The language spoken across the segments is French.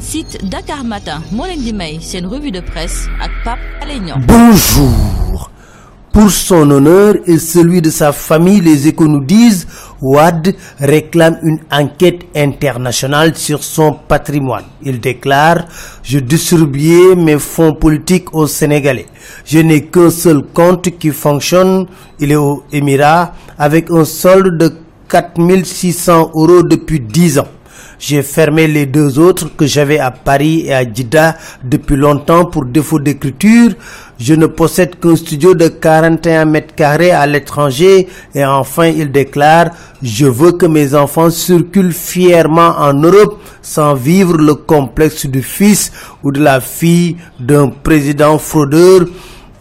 site Dakar Matin revue de presse ak Pape Bonjour. Pour son honneur et celui de sa famille, les échos nous disent Wad réclame une enquête internationale sur son patrimoine. Il déclare Je distribuais mes fonds politiques aux Sénégalais. Je n'ai qu'un seul compte qui fonctionne, il est aux Émirats, avec un solde de 4600 euros depuis 10 ans. J'ai fermé les deux autres que j'avais à Paris et à Jeddah depuis longtemps pour défaut d'écriture. Je ne possède qu'un studio de 41 mètres carrés à l'étranger et enfin il déclare Je veux que mes enfants circulent fièrement en Europe sans vivre le complexe du fils ou de la fille d'un président fraudeur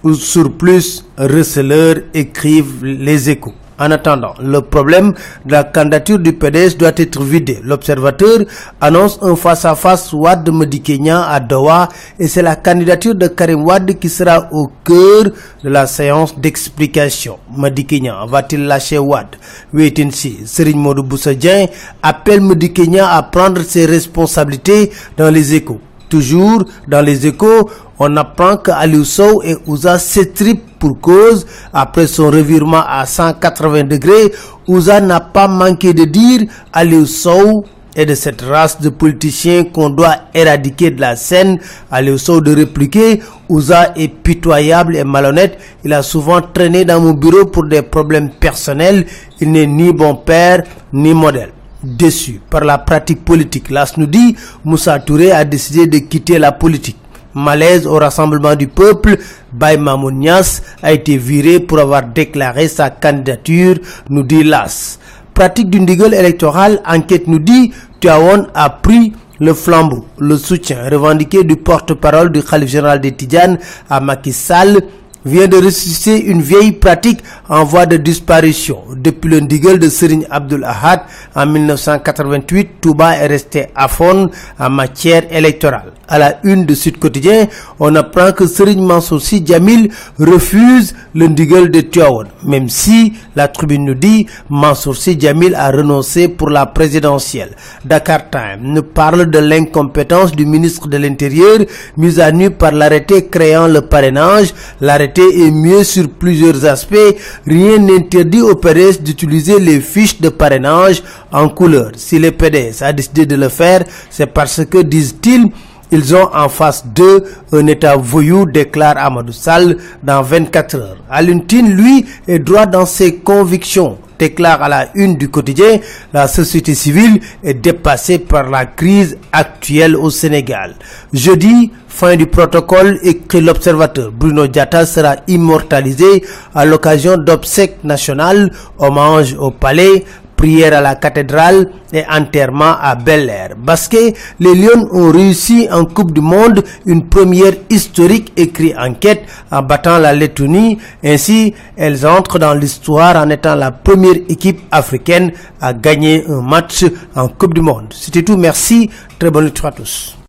ou surplus receleur écrivent les échos. En attendant, le problème de la candidature du PDS doit être vidé. L'observateur annonce un face-à-face Wad Medi Kenya à Doha et c'est la candidature de Karim Wad qui sera au cœur de la séance d'explication. Medi Kenya va-t-il lâcher Wad Wait and see. Serigne Modou appelle Medi Kenya à prendre ses responsabilités dans les échos. Toujours dans les échos, on apprend que Aliou et Ouza s'étripent pour cause. Après son revirement à 180 degrés, Ouza n'a pas manqué de dire Aliou est de cette race de politiciens qu'on doit éradiquer de la scène. Sow de répliquer Ouza est pitoyable et malhonnête. Il a souvent traîné dans mon bureau pour des problèmes personnels. Il n'est ni bon père ni modèle déçu par la pratique politique. L'AS nous dit Moussa Touré a décidé de quitter la politique. Malaise au rassemblement du peuple, Baye Mamoun Niass a été viré pour avoir déclaré sa candidature, nous dit l'AS. Pratique du ndigal électoral, enquête nous dit Tuawon a pris le flambeau, le soutien revendiqué du porte-parole du Khalif général des Tidjanes à Macky Sall vient de ressusciter une vieille pratique en voie de disparition. Depuis le ndigal de Serigne Abdul Ahad en 1988, Touba est resté à fond en matière électorale. À la une de Sud Quotidien, on apprend que Serigne Mansour Sy Djamil refuse le ndigal de Tivaouane, même si la tribune nous dit Mansour Sy Djamil a renoncé pour la présidentielle. Dakar Time nous parle de l'incompétence du ministre de l'Intérieur mise à nu par l'arrêté créant le parrainage. L'arrêté est mieux sur plusieurs aspects. Rien n'interdit au PDS d'utiliser les fiches de parrainage en couleur. Si le PDS a décidé de le faire, c'est parce que, disent-ils, ils ont en face d'eux un état voyou, déclare Amadou Sall dans 24 heures. Aluntine, lui, est droit dans ses convictions déclare à la une du quotidien, la société civile est dépassée par la crise actuelle au Sénégal. Jeudi, fin du protocole, écrit l'observateur. Bruno Diatta sera immortalisé à l'occasion d'obsèques nationales, hommage au palais, prière à la cathédrale et enterrement à Bel Air. Basket, les Lions ont réussi en Coupe du Monde une première historique écrit enquête en battant la Lettonie. Ainsi, elles entrent dans l'histoire en étant la première équipe africaine à gagner un match en Coupe du Monde. C'était tout. Merci. Très bonne nuit à tous.